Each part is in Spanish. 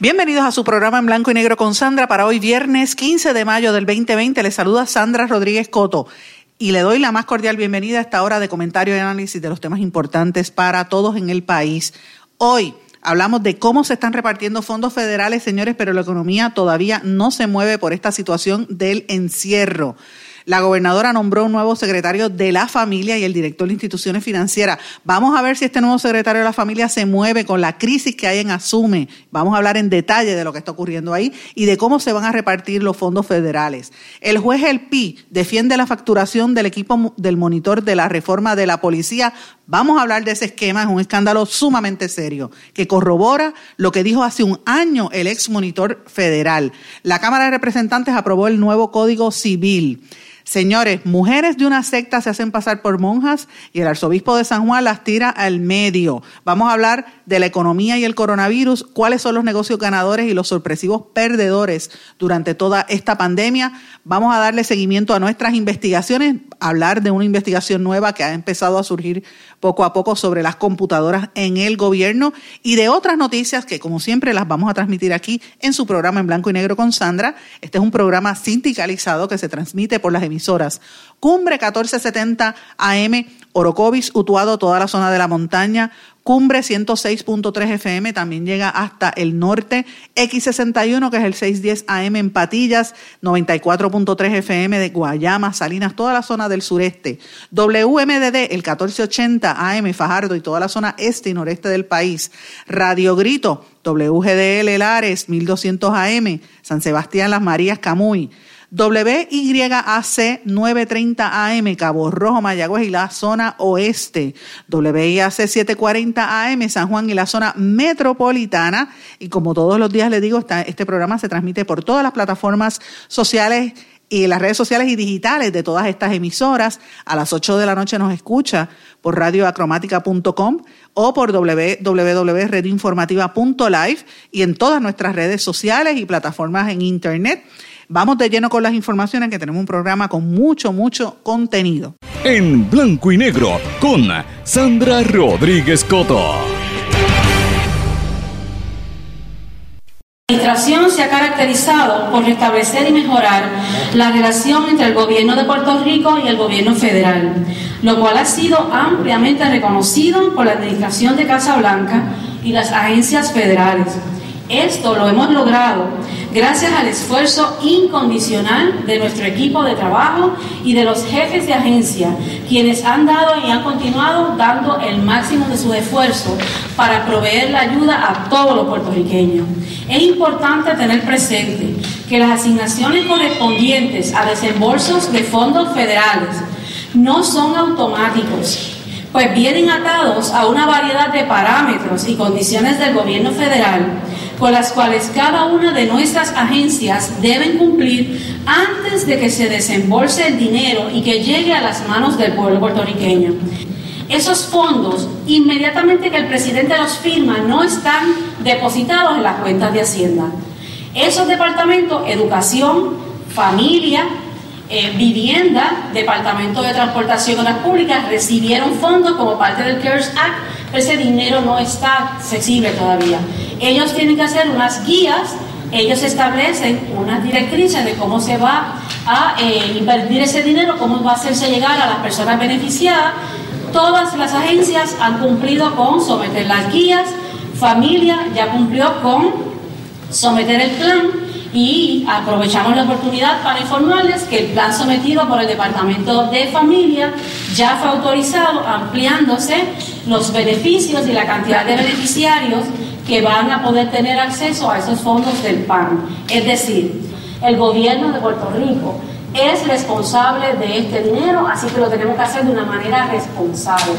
Bienvenidos a su programa en blanco y negro con Sandra para hoy viernes 15 de mayo del 2020. Les saluda Sandra Rodríguez Coto y le doy la más cordial bienvenida a esta hora de comentario y análisis de los temas importantes para todos en el país. Hoy hablamos de cómo se están repartiendo fondos federales, señores, pero la economía todavía no se mueve por esta situación del encierro. La gobernadora nombró un nuevo secretario de la familia y el director de instituciones financieras. Vamos a ver si este nuevo secretario de la familia se mueve con la crisis que hay en Asume. Vamos a hablar en detalle de lo que está ocurriendo ahí y de cómo se van a repartir los fondos federales. El juez El Pi defiende la facturación del equipo del monitor de la reforma de la policía. Vamos a hablar de ese esquema, es un escándalo sumamente serio que corrobora lo que dijo hace un año el ex monitor federal. La Cámara de Representantes aprobó el nuevo Código Civil. Señores, mujeres de una secta se hacen pasar por monjas y el arzobispo de San Juan las tira al medio. Vamos a hablar de la economía y el coronavirus, cuáles son los negocios ganadores y los sorpresivos perdedores durante toda esta pandemia. Vamos a darle seguimiento a nuestras investigaciones, hablar de una investigación nueva que ha empezado a surgir poco a poco sobre las computadoras en el gobierno y de otras noticias que como siempre las vamos a transmitir aquí en su programa en blanco y negro con Sandra. Este es un programa sindicalizado que se transmite por las Cumbre 1470 AM, Orocovis, Utuado, toda la zona de la montaña, Cumbre 106.3 FM también llega hasta el norte. X61, que es el 610 AM en Patillas, 94.3 FM de Guayama, Salinas, toda la zona del sureste. WMDD, el 1480 AM Fajardo y toda la zona este y noreste del país. Radio Grito, WGDL Lares, 1200 AM, San Sebastián, Las Marías, Camuy. WYAC 930 AM, Cabo Rojo, Mayagüez y la zona oeste. WIAC 740 AM, San Juan y la zona metropolitana. Y como todos los días le digo, este programa se transmite por todas las plataformas sociales y las redes sociales y digitales de todas estas emisoras. A las 8 de la noche nos escucha por radioacromática.com o por www.redinformativa.live y en todas nuestras redes sociales y plataformas en Internet. Vamos de lleno con las informaciones que tenemos un programa con mucho, mucho contenido. En blanco y negro con Sandra Rodríguez Coto. La administración se ha caracterizado por restablecer y mejorar la relación entre el gobierno de Puerto Rico y el gobierno federal, lo cual ha sido ampliamente reconocido por la administración de Casa Blanca y las agencias federales. Esto lo hemos logrado gracias al esfuerzo incondicional de nuestro equipo de trabajo y de los jefes de agencia, quienes han dado y han continuado dando el máximo de su esfuerzo para proveer la ayuda a todos los puertorriqueños. Es importante tener presente que las asignaciones correspondientes a desembolsos de fondos federales no son automáticos pues vienen atados a una variedad de parámetros y condiciones del gobierno federal con las cuales cada una de nuestras agencias deben cumplir antes de que se desembolse el dinero y que llegue a las manos del pueblo puertorriqueño. Esos fondos, inmediatamente que el presidente los firma, no están depositados en las cuentas de Hacienda. Esos departamentos, educación, familia, eh, vivienda, Departamento de Transportación y Obras Públicas, recibieron fondos como parte del CARES Act, pero ese dinero no está accesible todavía. Ellos tienen que hacer unas guías, ellos establecen unas directrices de cómo se va a eh, invertir ese dinero, cómo va a hacerse llegar a las personas beneficiadas. Todas las agencias han cumplido con someter las guías, familia ya cumplió con someter el plan y aprovechamos la oportunidad para informarles que el plan sometido por el Departamento de Familia ya fue autorizado, ampliándose los beneficios y la cantidad de beneficiarios que van a poder tener acceso a esos fondos del PAN. Es decir, el gobierno de Puerto Rico es responsable de este dinero, así que lo tenemos que hacer de una manera responsable.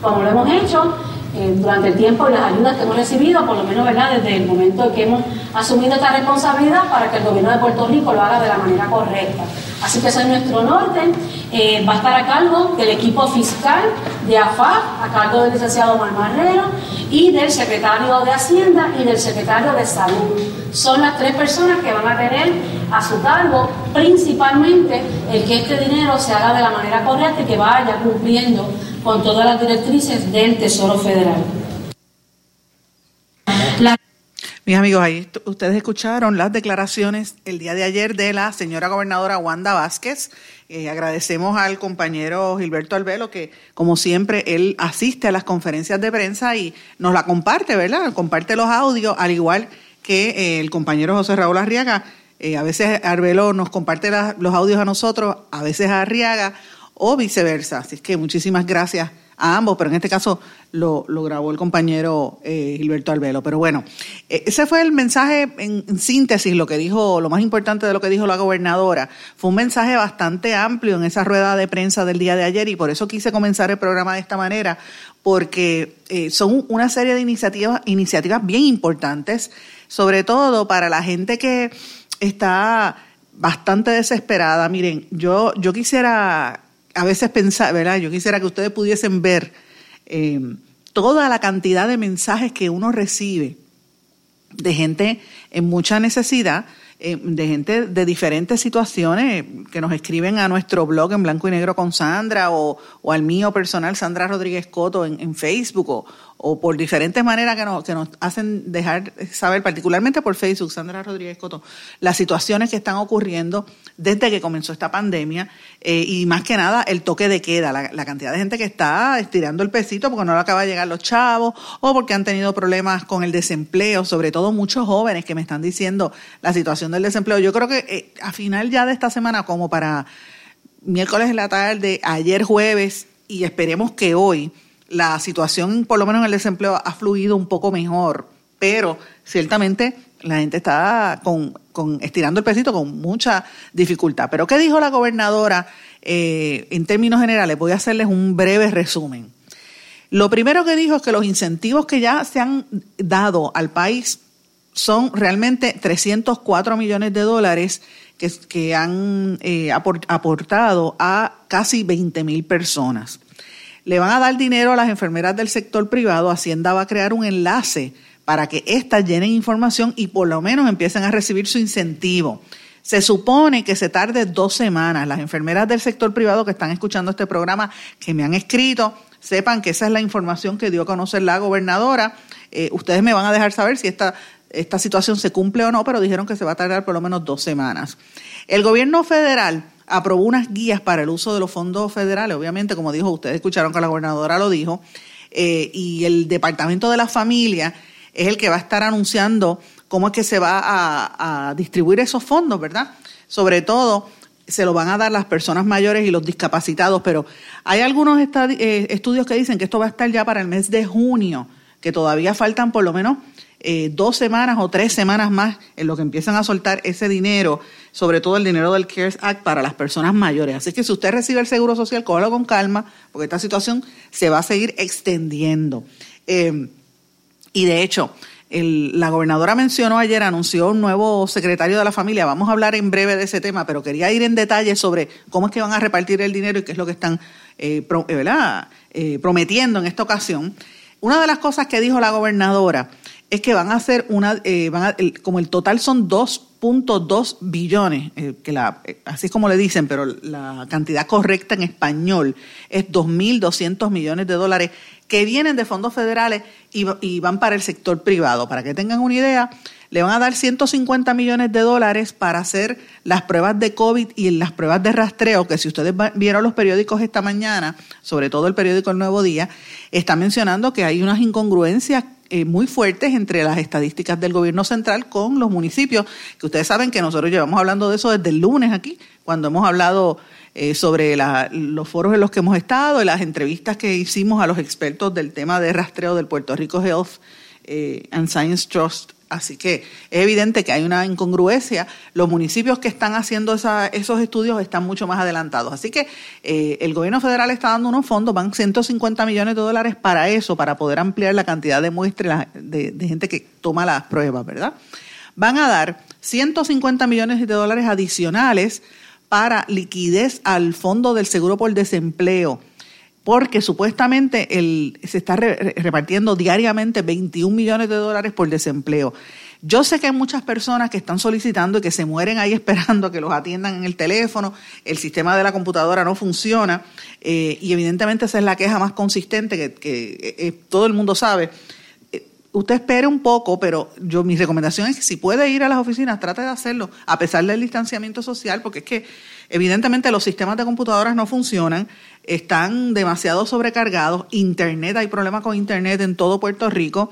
como lo hemos hecho eh, durante el tiempo y las ayudas que hemos recibido, por lo menos ¿verdad? desde el momento en que hemos asumido esta responsabilidad para que el gobierno de Puerto Rico lo haga de la manera correcta. Así que ese es nuestro norte. Eh, va a estar a cargo del equipo fiscal de AFA, a cargo del licenciado Marrero, y del secretario de Hacienda y del secretario de Salud. Son las tres personas que van a tener a su cargo principalmente el que este dinero se haga de la manera correcta y que vaya cumpliendo con todas las directrices del Tesoro Federal. Mis amigos, ahí ustedes escucharon las declaraciones el día de ayer de la señora gobernadora Wanda Vázquez. Eh, agradecemos al compañero Gilberto Albelo que, como siempre, él asiste a las conferencias de prensa y nos la comparte, ¿verdad? Comparte los audios, al igual que eh, el compañero José Raúl Arriaga. Eh, a veces Arbelo nos comparte los audios a nosotros, a veces a Arriaga o viceversa. Así que muchísimas gracias a ambos, pero en este caso lo, grabó el compañero eh, Gilberto Albelo. Pero bueno, eh, ese fue el mensaje en, síntesis, lo que dijo, lo más importante de lo que dijo la gobernadora. Fue un mensaje bastante amplio en esa rueda de prensa del día de ayer y por eso quise comenzar el programa de esta manera, porque eh, son una serie de iniciativas, iniciativas bien importantes, sobre todo para la gente que está bastante desesperada. Miren, yo, yo quisiera a veces pensar, ¿verdad? Yo quisiera que ustedes pudiesen ver eh, toda la cantidad de mensajes que uno recibe de gente en mucha necesidad, eh, de gente de diferentes situaciones que nos escriben a nuestro blog en blanco y negro con Sandra o, al mío personal, Sandra Rodríguez Coto, en, Facebook o, o por diferentes maneras que nos, que nos hacen dejar saber, particularmente por Facebook, Sandra Rodríguez Coto, las situaciones que están ocurriendo desde que comenzó esta pandemia eh, y más que nada el toque de queda, la, cantidad de gente que está estirando el pesito porque no le acaba de llegar los chavos o porque han tenido problemas con el desempleo, sobre todo muchos jóvenes que me están diciendo la situación del desempleo. Yo creo que eh, a final ya de esta semana, como para miércoles en la tarde, ayer jueves y esperemos que hoy, la situación, por lo menos en el desempleo, ha fluido un poco mejor, pero ciertamente la gente está con, estirando el pesito con mucha dificultad. Pero ¿qué dijo la gobernadora eh, en términos generales? Voy a hacerles un breve resumen. Lo primero que dijo es que los incentivos que ya se han dado al país son realmente 304 millones de dólares que, que han eh, aportado a casi 20 mil personas le van a dar dinero a las enfermeras del sector privado, Hacienda va a crear un enlace para que éstas llenen información y por lo menos empiecen a recibir su incentivo. Se supone que se tarde dos semanas. Las enfermeras del sector privado que están escuchando este programa, que me han escrito, sepan que esa es la información que dio a conocer la gobernadora. Eh, ustedes me van a dejar saber si esta, esta situación se cumple o no, pero dijeron que se va a tardar por lo menos dos semanas. El gobierno federal aprobó unas guías para el uso de los fondos federales, obviamente, como dijo, ustedes escucharon que la gobernadora lo dijo, eh, y el Departamento de la Familia es el que va a estar anunciando cómo es que se va a, distribuir esos fondos, ¿verdad? Sobre todo se lo van a dar las personas mayores y los discapacitados, pero hay algunos eh, estudios que dicen que esto va a estar ya para el mes de junio, que todavía faltan por lo menos eh, dos semanas o tres semanas más en lo que empiezan a soltar ese dinero, sobre todo el dinero del CARES Act para las personas mayores. Así que si usted recibe el seguro social, cógalo con calma, porque esta situación se va a seguir extendiendo. Eh, y de hecho, la gobernadora mencionó ayer, anunció un nuevo secretario de la familia. Vamos a hablar en breve de ese tema, pero quería ir en detalle sobre cómo es que van a repartir el dinero y qué es lo que están eh, prometiendo en esta ocasión. Una de las cosas que dijo la gobernadora es que van a hacer una, eh, van como el total son 2.2 billones, eh, que la, eh, así es como le dicen, pero la cantidad correcta en español es 2.200 millones de dólares que vienen de fondos federales y, van para el sector privado. Para que tengan una idea, le van a dar 150 millones de dólares para hacer las pruebas de COVID y las pruebas de rastreo, que si ustedes vieron los periódicos esta mañana, sobre todo el periódico El Nuevo Día, está mencionando que hay unas incongruencias eh, muy fuertes entre las estadísticas del gobierno central con los municipios, que ustedes saben que nosotros llevamos hablando de eso desde el lunes aquí, cuando hemos hablado eh, sobre los foros en los que hemos estado las entrevistas que hicimos a los expertos del tema de rastreo del Puerto Rico Health eh, and Science Trust Así que es evidente que hay una incongruencia. Los municipios que están haciendo esos estudios están mucho más adelantados. Así que eh, el gobierno federal está dando unos fondos, van 150 millones de dólares para eso, para poder ampliar la cantidad de muestras de, de gente que toma las pruebas, ¿verdad? Van a dar 150 millones de dólares adicionales para liquidez al fondo del seguro por desempleo porque supuestamente se está repartiendo diariamente 21 millones de dólares por desempleo. Yo sé que hay muchas personas que están solicitando y que se mueren ahí esperando que los atiendan en el teléfono, el sistema de la computadora no funciona eh, y evidentemente esa es la queja más consistente que, que eh, todo el mundo sabe usted espere un poco, pero yo mi recomendación es que si puede ir a las oficinas, trate de hacerlo, a pesar del distanciamiento social, porque es que evidentemente los sistemas de computadoras no funcionan, están demasiado sobrecargados, Internet, hay problemas con Internet en todo Puerto Rico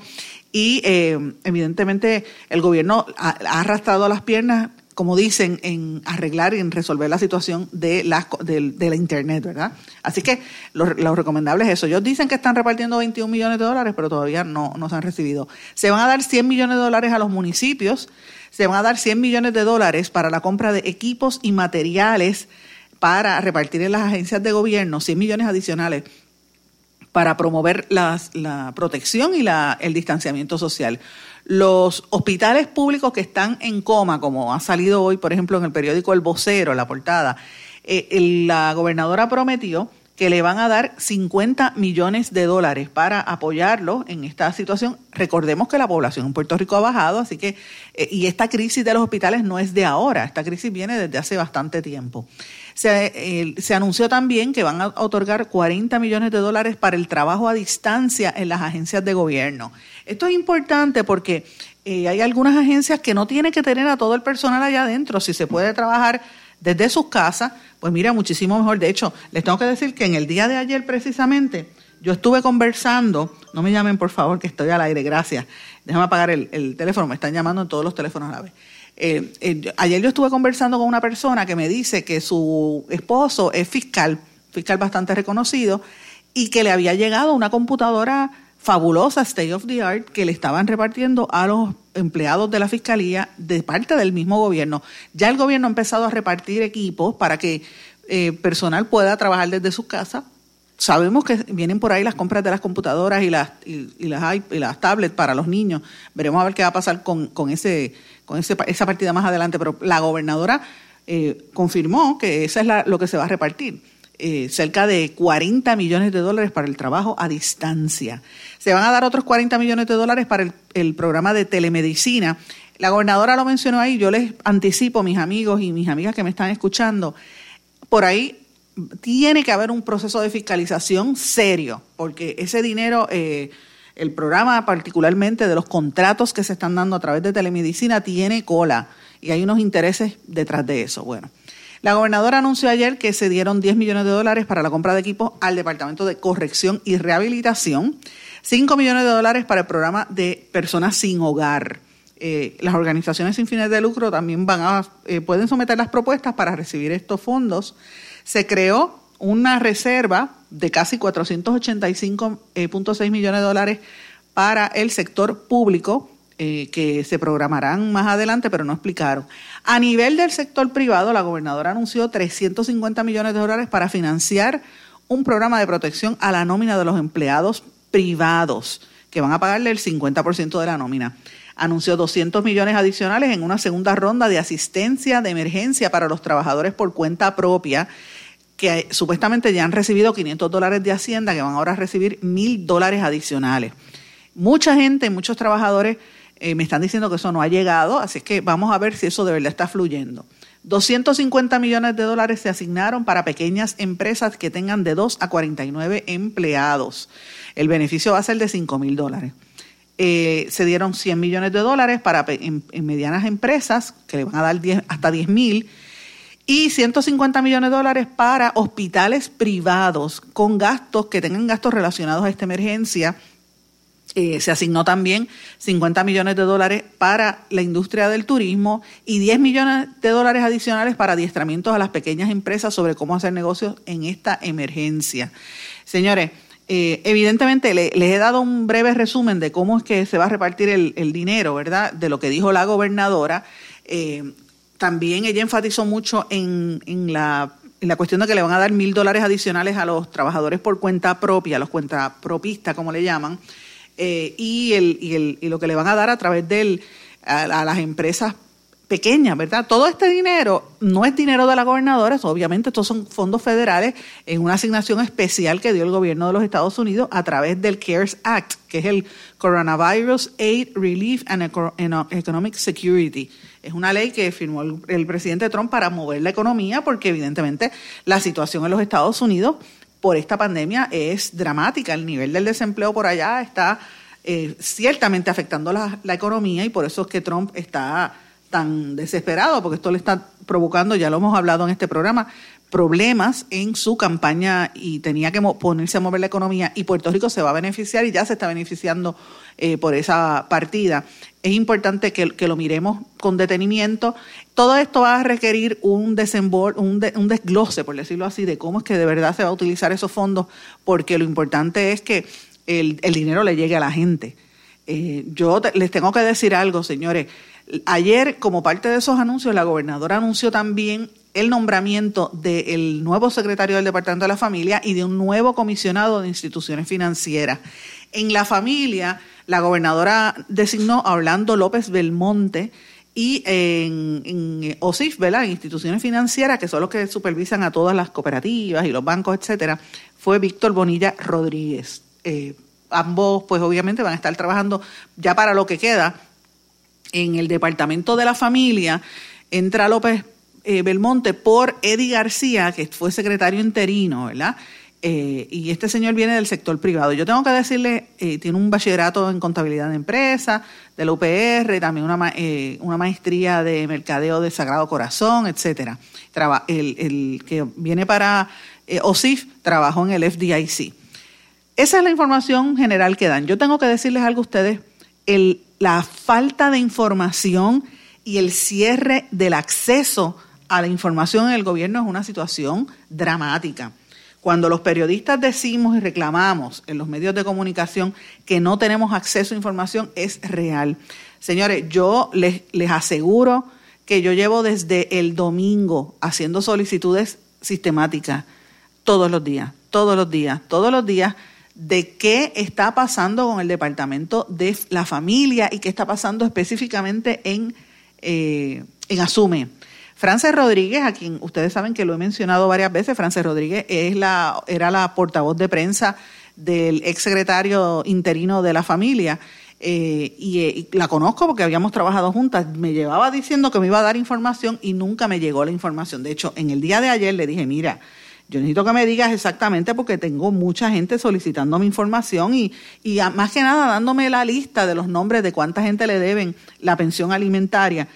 y eh, evidentemente el gobierno ha, ha arrastrado las piernas como dicen, en arreglar y en resolver la situación de la, Internet, ¿verdad? Así que lo, recomendable es eso. Ellos dicen que están repartiendo 21 millones de dólares, pero todavía no, no se han recibido. Se van a dar 100 millones de dólares a los municipios, se van a dar 100 millones de dólares para la compra de equipos y materiales para repartir en las agencias de gobierno, 100 millones adicionales para promover la protección y la, el distanciamiento social. Los hospitales públicos que están en coma, como ha salido hoy, por ejemplo, en el periódico El Vocero, la portada, eh, la gobernadora prometió que le van a dar 50 millones de dólares para apoyarlo en esta situación. Recordemos que la población en Puerto Rico ha bajado, así que, eh, y esta crisis de los hospitales no es de ahora, esta crisis viene desde hace bastante tiempo. Se, se, anunció también que van a otorgar 40 millones de dólares para el trabajo a distancia en las agencias de gobierno. Esto es importante porque eh, hay algunas agencias que no tienen que tener a todo el personal allá adentro. Si se puede trabajar desde sus casas, pues mira, muchísimo mejor. De hecho, les tengo que decir que en el día de ayer precisamente yo estuve conversando, no me llamen por favor que estoy al aire, gracias. Déjame apagar el teléfono, me están llamando en todos los teléfonos a la vez. Eh, eh, ayer yo estuve conversando con una persona que me dice que su esposo es fiscal, fiscal bastante reconocido, y que le había llegado una computadora fabulosa, state of the art, que le estaban repartiendo a los empleados de la fiscalía de parte del mismo gobierno. Ya el gobierno ha empezado a repartir equipos para que eh, personal pueda trabajar desde su casa. Sabemos que vienen por ahí las compras de las computadoras y las, y, las, y las tablets para los niños. Veremos a ver qué va a pasar con, con ese con esa partida más adelante, pero la gobernadora eh, confirmó que esa es lo que se va a repartir. Eh, cerca de 40 millones de dólares para el trabajo a distancia. Se van a dar otros 40 millones de dólares para el, programa de telemedicina. La gobernadora lo mencionó ahí, yo les anticipo, mis amigos y mis amigas que me están escuchando, por ahí tiene que haber un proceso de fiscalización serio, porque ese dinero... Eh, el programa particularmente de los contratos que se están dando a través de telemedicina tiene cola y hay unos intereses detrás de eso. Bueno, la gobernadora anunció ayer que se dieron 10 millones de dólares para la compra de equipos al Departamento de Corrección y Rehabilitación, 5 millones de dólares para el programa de personas sin hogar. Eh, las organizaciones sin fines de lucro también van a, eh, pueden someter las propuestas para recibir estos fondos. Se creó una reserva de casi 485.6 eh, millones de dólares para el sector público, eh, que se programarán más adelante, pero no explicaron. A nivel del sector privado, la gobernadora anunció 350 millones de dólares para financiar un programa de protección a la nómina de los empleados privados, que van a pagarle el 50% de la nómina. Anunció 200 millones adicionales en una segunda ronda de asistencia de emergencia para los trabajadores por cuenta propia que supuestamente ya han recibido 500 dólares de Hacienda, que van ahora a recibir mil dólares adicionales. Mucha gente, muchos trabajadores eh, me están diciendo que eso no ha llegado, así que vamos a ver si eso de verdad está fluyendo. 250 millones de dólares se asignaron para pequeñas empresas que tengan de 2 a 49 empleados. El beneficio va a ser de 5 mil dólares. Eh, se dieron 100 millones de dólares para en, medianas empresas que le van a dar 10, hasta 10 mil y 150 millones de dólares para hospitales privados con gastos que tengan gastos relacionados a esta emergencia. Eh, se asignó también 50 millones de dólares para la industria del turismo y 10 millones de dólares adicionales para adiestramientos a las pequeñas empresas sobre cómo hacer negocios en esta emergencia. Señores, Eh, evidentemente, les he dado un breve resumen de cómo es que se va a repartir el, dinero, ¿verdad? De lo que dijo la gobernadora. Eh, también ella enfatizó mucho en, la, en, la, cuestión de que le van a dar mil dólares adicionales a los trabajadores por cuenta propia, a los cuentapropistas, como le llaman, eh, y, el, y, el, y lo que le van a dar a través de a, a las empresas pequeña, ¿verdad? Todo este dinero no es dinero de la gobernadora, obviamente estos son fondos federales en una asignación especial que dio el gobierno de los Estados Unidos a través del CARES Act, que es el Coronavirus Aid Relief and Economic Security. Es una ley que firmó el, presidente Trump para mover la economía porque evidentemente la situación en los Estados Unidos por esta pandemia es dramática. El nivel del desempleo por allá está eh, ciertamente afectando la, la economía y por eso es que Trump está tan desesperado, porque esto le está provocando, ya lo hemos hablado en este programa, problemas en su campaña y tenía que ponerse a mover la economía y Puerto Rico se va a beneficiar y ya se está beneficiando eh, por esa partida. Es importante que, lo miremos con detenimiento. Todo esto va a requerir un, desembol, un, un desglose, por decirlo así, de cómo es que de verdad se va a utilizar esos fondos, porque lo importante es que el, dinero le llegue a la gente. Eh, yo les tengo que decir algo, señores Ayer, como parte de esos anuncios, la gobernadora anunció también el nombramiento del nuevo secretario del Departamento de la Familia y de un nuevo comisionado de instituciones financieras. En la familia, la gobernadora designó a Orlando López Belmonte y en, OSIF, ¿verdad? En instituciones financieras, que son los que supervisan a todas las cooperativas y los bancos, etcétera, fue Víctor Bonilla Rodríguez. Eh, ambos, pues obviamente, van a estar trabajando ya para lo que queda en el Departamento de la Familia entra López eh, Belmonte por Eddie García, que fue secretario interino, ¿verdad? Eh, y este señor viene del sector privado. Yo tengo que decirle, eh, tiene un bachillerato en contabilidad de empresa, de la UPR, también una, una maestría de mercadeo de Sagrado Corazón, etcétera. el, el, que viene para OSIF trabajó en el FDIC. Esa es la información general que dan. Yo tengo que decirles algo a ustedes. La falta de información y el cierre del acceso a la información en el gobierno es una situación dramática. Cuando los periodistas decimos y reclamamos en los medios de comunicación que no tenemos acceso a información, es real. Señores, yo les, les aseguro que yo llevo desde el domingo haciendo solicitudes sistemáticas todos los días, todos los días, todos los días de qué está pasando con el Departamento de la Familia y qué está pasando específicamente en, eh, en Asume. Frances Rodríguez, a quien ustedes saben que lo he mencionado varias veces, Frances Rodríguez es la, era la portavoz de prensa del exsecretario interino de la familia. Eh, y, y, la conozco porque habíamos trabajado juntas. Me llevaba diciendo que me iba a dar información y nunca me llegó la información. De hecho, en el día de ayer le dije, mira, yo necesito que me digas exactamente porque tengo mucha gente solicitando mi información y, y más que nada dándome la lista de los nombres de cuánta gente le deben la pensión alimentaria.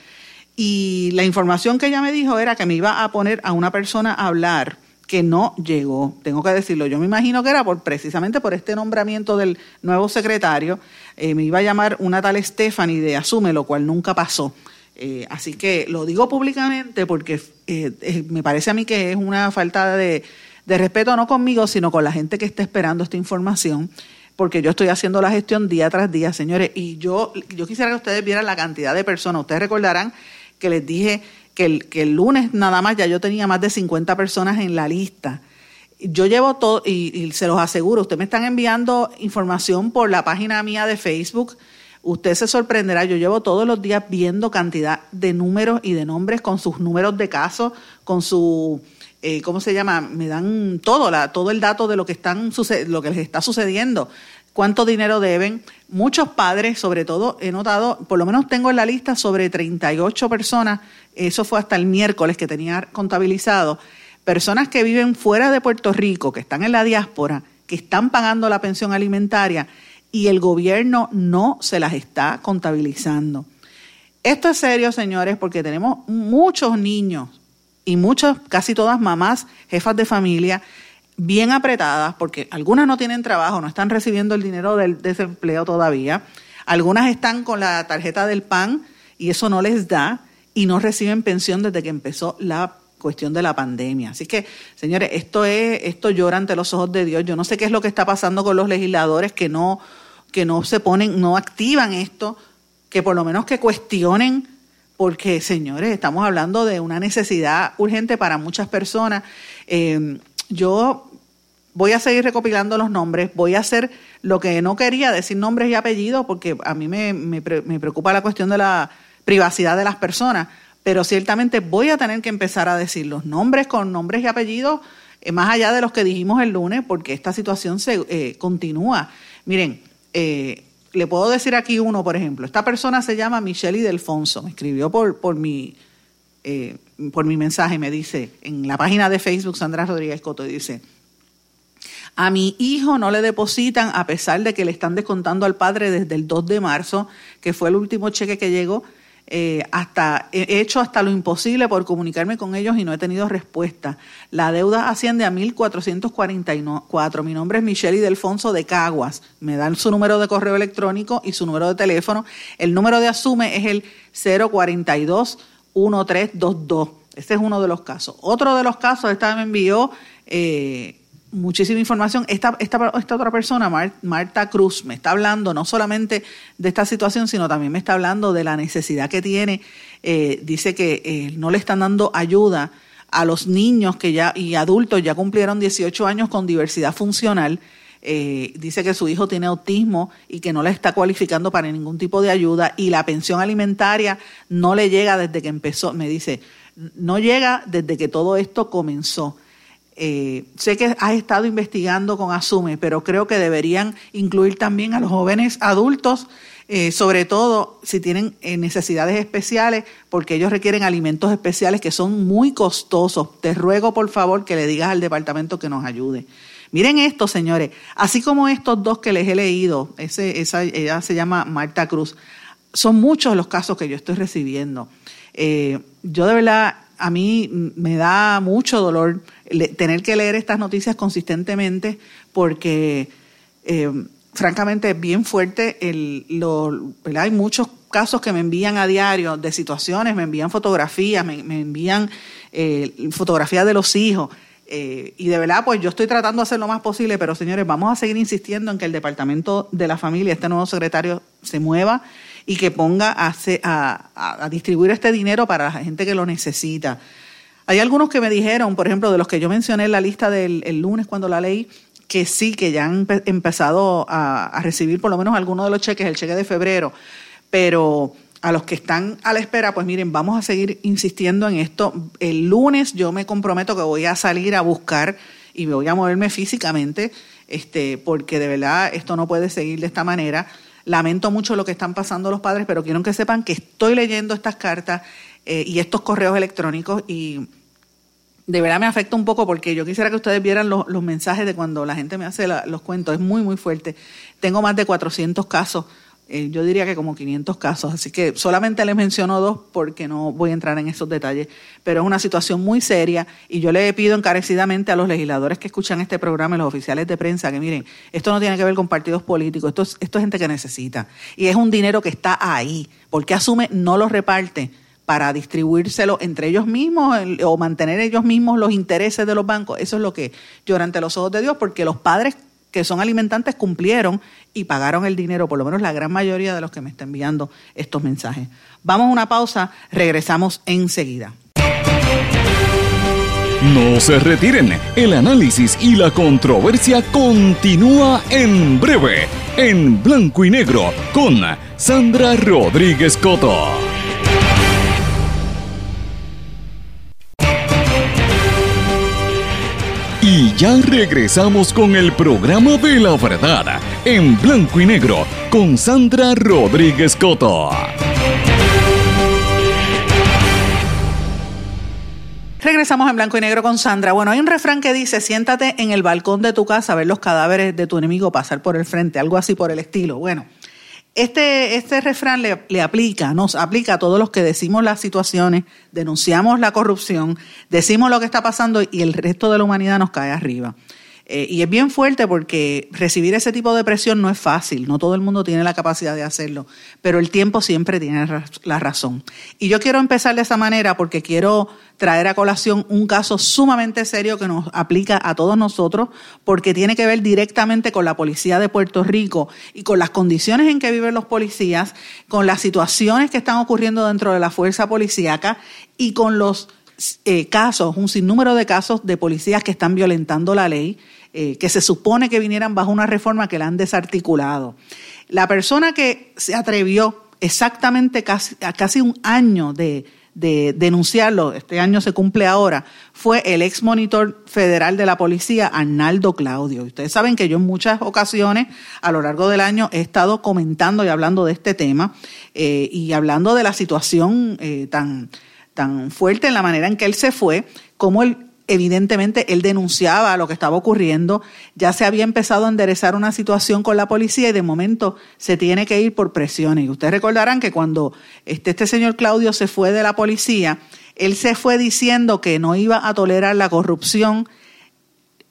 Y la información que ella me dijo era que me iba a poner a una persona a hablar que no llegó, tengo que decirlo, yo me imagino que era por precisamente por este nombramiento del nuevo secretario, eh, me iba a llamar una tal Stephanie de Asume, lo cual nunca pasó. Eh, así que lo digo públicamente porque eh, eh, me parece a mí que es una falta de, respeto no conmigo, sino con la gente que está esperando esta información, porque yo estoy haciendo la gestión día tras día, señores, y yo, yo quisiera que ustedes vieran la cantidad de personas. Ustedes recordarán que les dije que el, que el lunes nada más ya yo tenía más de 50 personas en la lista. Yo llevo todo, y, se los aseguro, ustedes me están enviando información por la página mía de Facebook, Usted se sorprenderá, yo llevo todos los días viendo cantidad de números y de nombres con sus números de casos, con su, eh, ¿cómo se llama? Me dan todo, la, todo el dato de lo que, están, lo que les está sucediendo, cuánto dinero deben. Muchos padres, sobre todo, he notado, por lo menos tengo en la lista sobre 38 personas, eso fue hasta el miércoles que tenía contabilizado, personas que viven fuera de Puerto Rico, que están en la diáspora, que están pagando la pensión alimentaria y el gobierno no se las está contabilizando. Esto es serio, señores, porque tenemos muchos niños y muchas, casi todas mamás, jefas de familia, bien apretadas, porque algunas no tienen trabajo, no están recibiendo el dinero del desempleo todavía, algunas están con la tarjeta del PAN y eso no les da y no reciben pensión desde que empezó la cuestión de la pandemia. Así que, señores, esto es, esto llora ante los ojos de Dios. Yo no sé qué es lo que está pasando con los legisladores que no, que no se ponen, no activan esto, que por lo menos que cuestionen, porque, señores, estamos hablando de una necesidad urgente para muchas personas. Eh, yo voy a seguir recopilando los nombres, voy a hacer lo que no quería, decir nombres y apellidos, porque a mí me, me, me preocupa la cuestión de la privacidad de las personas pero ciertamente voy a tener que empezar a decir los nombres con nombres y apellidos, eh, más allá de los que dijimos el lunes, porque esta situación se eh, continúa. Miren, eh, le puedo decir aquí uno, por ejemplo, esta persona se llama Michelle Delfonso, me escribió por, por, mi, por mi mensaje, me dice, en la página de Facebook, Sandra Rodríguez Coto, dice, a mi hijo no le depositan a pesar de que le están descontando al padre desde el 2 de marzo, que fue el último cheque que llegó, eh, hasta, he hecho hasta lo imposible por comunicarme con ellos y no he tenido respuesta. La deuda asciende a 1.444. Mi nombre es Michelle Delfonso de Caguas. Me dan su número de correo electrónico y su número de teléfono. El número de Asume es el 042-1322. Este es uno de los casos. Otro de los casos, esta me envió eh, muchísima información. Esta, esta, otra persona, Marta Cruz, me está hablando no solamente de esta situación, sino también me está hablando de la necesidad que tiene. Eh, dice que eh, no le están dando ayuda a los niños que ya y adultos ya cumplieron 18 años con diversidad funcional. Eh, dice que su hijo tiene autismo y que no le está cualificando para ningún tipo de ayuda y la pensión alimentaria no le llega desde que empezó, me dice, no llega desde que todo esto comenzó. Eh, sé que has estado investigando con Asume, pero creo que deberían incluir también a los jóvenes adultos, eh, sobre todo si tienen eh, necesidades especiales, porque ellos requieren alimentos especiales que son muy costosos. Te ruego, por favor, que le digas al departamento que nos ayude. Miren esto, señores, así como estos dos que les he leído, esa, ella se llama Marta Cruz, son muchos los casos que yo estoy recibiendo. yo de verdad a mí me da mucho dolor tener que leer estas noticias consistentemente porque eh, francamente es bien fuerte. El, lo, Hay muchos casos que me envían a diario de situaciones, me envían fotografías, me, envían eh, fotografías de los hijos. Eh, y de verdad, pues yo estoy tratando de hacer lo más posible, pero señores, vamos a seguir insistiendo en que el Departamento de la Familia, este nuevo secretario, se mueva y que ponga a, distribuir este dinero para la gente que lo necesita. Hay algunos que me dijeron, por ejemplo, de los que yo mencioné en la lista del lunes cuando la leí, que sí, que ya han empezado a, recibir por lo menos algunos de los cheques, el cheque de febrero, pero a los que están a la espera, pues miren, vamos a seguir insistiendo en esto. El lunes yo me comprometo que voy a salir a buscar y voy a moverme físicamente, este, porque de verdad esto no puede seguir de esta manera. Lamento mucho lo que están pasando los padres, pero quiero que sepan que estoy leyendo estas cartas eh, y estos correos electrónicos y de verdad me afecta un poco porque yo quisiera que ustedes vieran los, mensajes de cuando la gente me hace los cuentos. Es muy, muy fuerte. Tengo más de 400 casos eh, yo diría que como 500 casos, así que solamente les menciono dos porque no voy a entrar en esos detalles, pero es una situación muy seria y yo le pido encarecidamente a los legisladores que escuchan este programa y los oficiales de prensa que miren, esto no tiene que ver con partidos políticos, esto es, esto es gente que necesita y es un dinero que está ahí, porque asume no lo reparte para distribuírselo entre ellos mismos o mantener ellos mismos los intereses de los bancos. Eso es lo que llora ante los ojos de Dios, porque los padres que son alimentantes cumplieron y pagaron el dinero, por lo menos la gran mayoría de los que me están enviando estos mensajes. Vamos a una pausa, regresamos enseguida. No se retiren, el análisis y la controversia continúa en breve, en blanco y negro, con Sandra Rodríguez Coto. Ya regresamos con el programa de la verdad, en blanco y negro, con Sandra Rodríguez Coto. Regresamos en blanco y negro con Sandra. Bueno, hay un refrán que dice, siéntate en el balcón de tu casa a ver los cadáveres de tu enemigo pasar por el frente, algo así por el estilo. Bueno, este, este refrán le, aplica, nos aplica a todos los que decimos las situaciones, denunciamos la corrupción, decimos lo que está pasando y el resto de la humanidad nos cae arriba. Eh, y es bien fuerte porque recibir ese tipo de presión no es fácil, no todo el mundo tiene la capacidad de hacerlo, pero el tiempo siempre tiene la razón. Y yo quiero empezar de esa manera porque quiero traer a colación un caso sumamente serio que nos aplica a todos nosotros porque tiene que ver directamente con la policía de Puerto Rico y con las condiciones en que viven los policías, con las situaciones que están ocurriendo dentro de la fuerza policíaca y con los eh, casos, un sinnúmero de casos de policías que están violentando la ley eh, que se supone que vinieran bajo una reforma que la han desarticulado. La persona que se atrevió exactamente casi, a casi un año de, denunciarlo, este año se cumple ahora, fue el ex monitor federal de la policía, Arnaldo Claudio. Ustedes saben que yo en muchas ocasiones a lo largo del año he estado comentando y hablando de este tema eh, y hablando de la situación eh, tan, tan fuerte en la manera en que él se fue, como él evidentemente él denunciaba lo que estaba ocurriendo, ya se había empezado a enderezar una situación con la policía y de momento se tiene que ir por presiones. Y ustedes recordarán que cuando este, este señor Claudio se fue de la policía, él se fue diciendo que no iba a tolerar la corrupción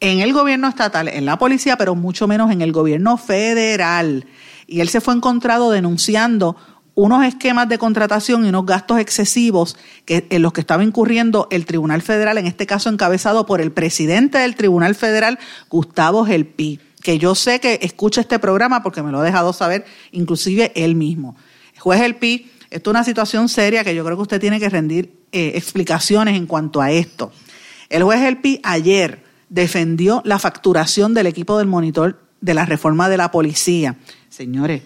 en el gobierno estatal, en la policía, pero mucho menos en el gobierno federal. Y él se fue encontrado denunciando unos esquemas de contratación y unos gastos excesivos que, en los que estaba incurriendo el Tribunal Federal, en este caso encabezado por el presidente del Tribunal Federal, Gustavo Gelpi, que yo sé que escucha este programa porque me lo ha dejado saber, inclusive él mismo. Juez Gelpi, esto es una situación seria que yo creo que usted tiene que rendir eh, explicaciones en cuanto a esto. El juez Gelpi ayer defendió la facturación del equipo del monitor de la reforma de la policía. Señores,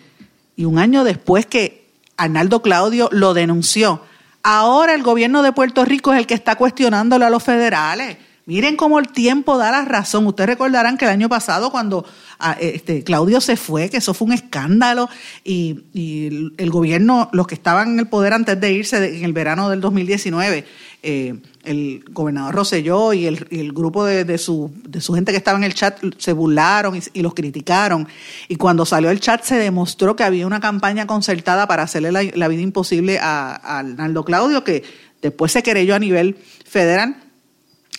y un año después que Arnaldo Claudio lo denunció. Ahora el gobierno de Puerto Rico es el que está cuestionándolo a los federales. Miren cómo el tiempo da la razón. Ustedes recordarán que el año pasado cuando ah, este, Claudio se fue, que eso fue un escándalo y, el gobierno, los que estaban en el poder antes de irse en el verano del 2019, eh, el gobernador Roselló y el, grupo de, su, de su gente que estaba en el chat se burlaron y, los criticaron. Y cuando salió el chat se demostró que había una campaña concertada para hacerle la, vida imposible a, a, Arnaldo Claudio, que después se querelló a nivel federal.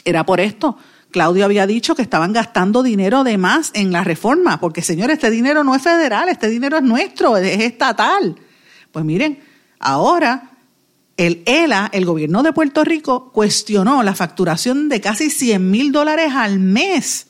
Era por esto. Claudio había dicho que estaban gastando dinero de más en la reforma, porque señor, este dinero no es federal, este dinero es nuestro, es estatal. Pues miren, ahora el ELA, el gobierno de Puerto Rico, cuestionó la facturación de casi 100 mil dólares al mes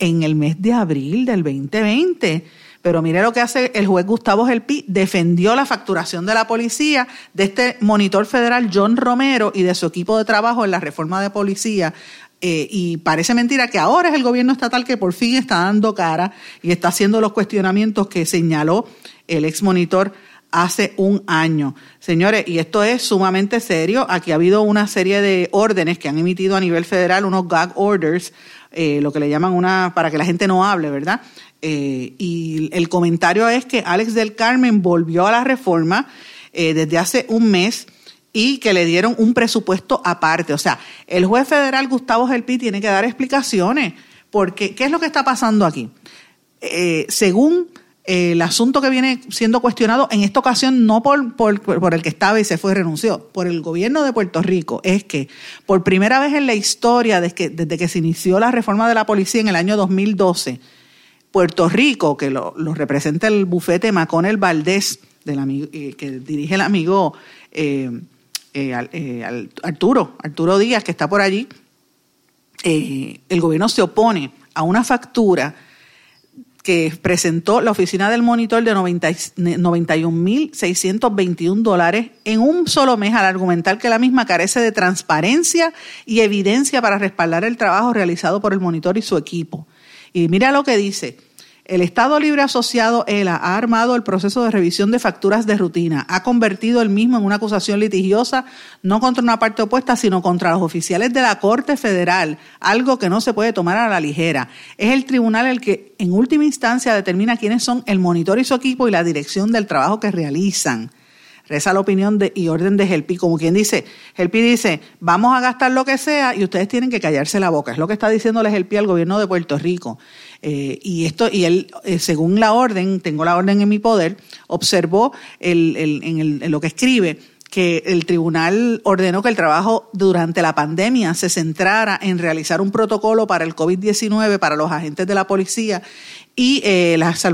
en el mes de abril del 2020. Pero mire lo que hace el juez Gustavo Gelpi, defendió la facturación de la policía, de este monitor federal John Romero y de su equipo de trabajo en la reforma de policía. Eh, y parece mentira que ahora es el gobierno estatal que por fin está dando cara y está haciendo los cuestionamientos que señaló el ex monitor hace un año. Señores, y esto es sumamente serio. Aquí ha habido una serie de órdenes que han emitido a nivel federal, unos gag orders, eh, lo que le llaman una, para que la gente no hable, ¿verdad? Eh, y el comentario es que Alex del Carmen volvió a la reforma eh, desde hace un mes y que le dieron un presupuesto aparte. O sea, el juez federal Gustavo Gelpi tiene que dar explicaciones, porque ¿qué es lo que está pasando aquí? según el asunto que viene siendo cuestionado en esta ocasión no por, por, el que estaba y se fue y renunció, por el gobierno de Puerto Rico, es que por primera vez en la historia, desde que, desde que se inició la reforma de la policía en el año 2012, Puerto Rico, que lo, representa el bufete Maconel Valdés, del amigo, eh, que dirige el amigo eh, eh, Arturo, Arturo Díaz, que está por allí, el gobierno se opone a una factura que presentó la oficina del monitor de 91.621 dólares en un solo mes al argumentar que la misma carece de transparencia y evidencia para respaldar el trabajo realizado por el monitor y su equipo. Y mira lo que dice. El Estado Libre Asociado ELA ha armado el proceso de revisión de facturas de rutina, ha convertido el mismo en una acusación litigiosa no contra una parte opuesta, sino contra los oficiales de la Corte Federal, algo que no se puede tomar a la ligera. Es el tribunal el que en última instancia determina quiénes son el monitor y su equipo y la dirección del trabajo que realizan. Reza la opinión de, y orden de Gelpi, como quien dice, Gelpi dice, vamos a gastar lo que sea y ustedes tienen que callarse la boca. Es lo que está diciéndole Gelpi al gobierno de Puerto Rico. Eh, y esto, y él, eh, según la orden, tengo la orden en mi poder, observó el, en, el, en, lo que escribe que el tribunal ordenó que el trabajo durante la pandemia se centrara en realizar un protocolo para el COVID-19 para los agentes de la policía y eh, las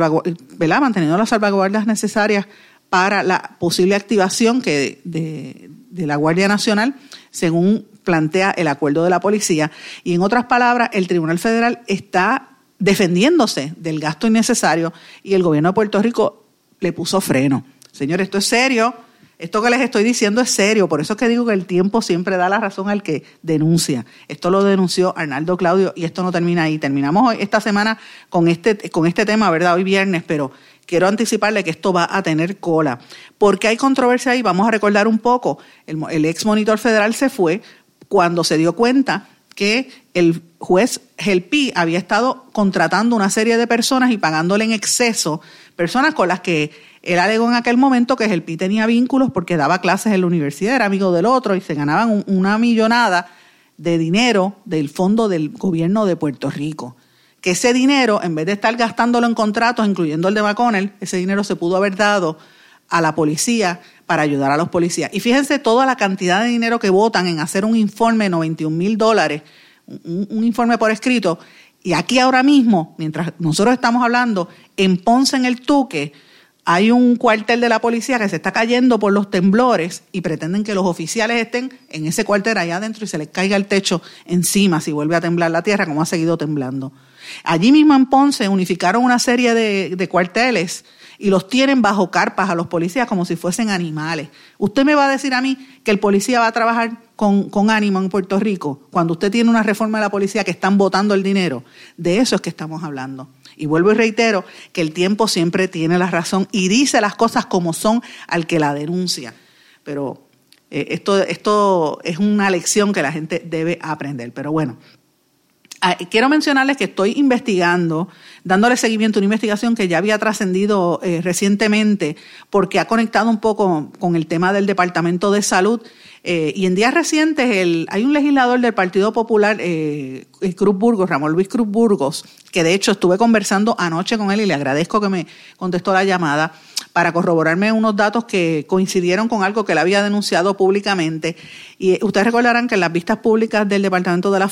manteniendo las salvaguardas necesarias para la posible activación que de, de la Guardia Nacional, según plantea el acuerdo de la policía. Y en otras palabras, el Tribunal Federal está defendiéndose del gasto innecesario y el gobierno de Puerto Rico le puso freno. Señores, esto es serio. Esto que les estoy diciendo es serio, por eso es que digo que el tiempo siempre da la razón al que denuncia. Esto lo denunció Arnaldo Claudio y esto no termina ahí. Terminamos hoy, esta semana con este, con este tema, ¿verdad? Hoy viernes, pero quiero anticiparle que esto va a tener cola. Porque hay controversia ahí, vamos a recordar un poco. El, el ex monitor federal se fue cuando se dio cuenta que el juez Gelpi había estado contratando una serie de personas y pagándole en exceso, personas con las que él alegó en aquel momento que Gelpi tenía vínculos porque daba clases en la universidad, era amigo del otro y se ganaban una millonada de dinero del fondo del gobierno de Puerto Rico. Que ese dinero, en vez de estar gastándolo en contratos, incluyendo el de McConnell, ese dinero se pudo haber dado a la policía para ayudar a los policías. Y fíjense toda la cantidad de dinero que votan en hacer un informe de 91 mil dólares, un, informe por escrito. Y aquí ahora mismo, mientras nosotros estamos hablando, en Ponce, en el Tuque, hay un cuartel de la policía que se está cayendo por los temblores y pretenden que los oficiales estén en ese cuartel allá adentro y se les caiga el techo encima si vuelve a temblar la tierra, como ha seguido temblando. Allí mismo en Ponce unificaron una serie de, de cuarteles y los tienen bajo carpas a los policías como si fuesen animales. Usted me va a decir a mí que el policía va a trabajar con, con, ánimo en Puerto Rico cuando usted tiene una reforma de la policía que están votando el dinero. De eso es que estamos hablando. Y vuelvo y reitero que el tiempo siempre tiene la razón y dice las cosas como son al que la denuncia. Pero eh, esto, esto es una lección que la gente debe aprender. Pero bueno, quiero mencionarles que estoy investigando, dándole seguimiento a una investigación que ya había trascendido eh, recientemente, porque ha conectado un poco con el tema del Departamento de Salud. Eh, y en días recientes el, hay un legislador del Partido Popular, eh, Cruz Burgos, Ramón Luis Cruz Burgos, que de hecho estuve conversando anoche con él y le agradezco que me contestó la llamada para corroborarme unos datos que coincidieron con algo que él había denunciado públicamente. Y ustedes recordarán que en las vistas públicas del Departamento de la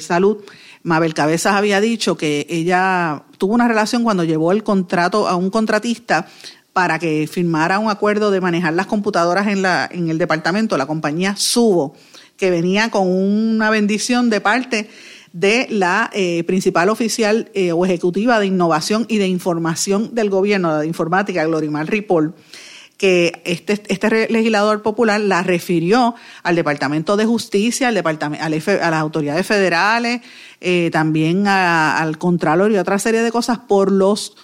Salud, Mabel Cabezas había dicho que ella tuvo una relación cuando llevó el contrato a un contratista para que firmara un acuerdo de manejar las computadoras en, la, en el departamento, la compañía Subo, que venía con una bendición de parte de la eh, principal oficial eh, o ejecutiva de innovación y de información del gobierno de informática, Glorimar Ripoll, que este, este legislador popular la refirió al Departamento de Justicia, al departamento, a las autoridades federales, eh, también al Contralor y otra serie de cosas por los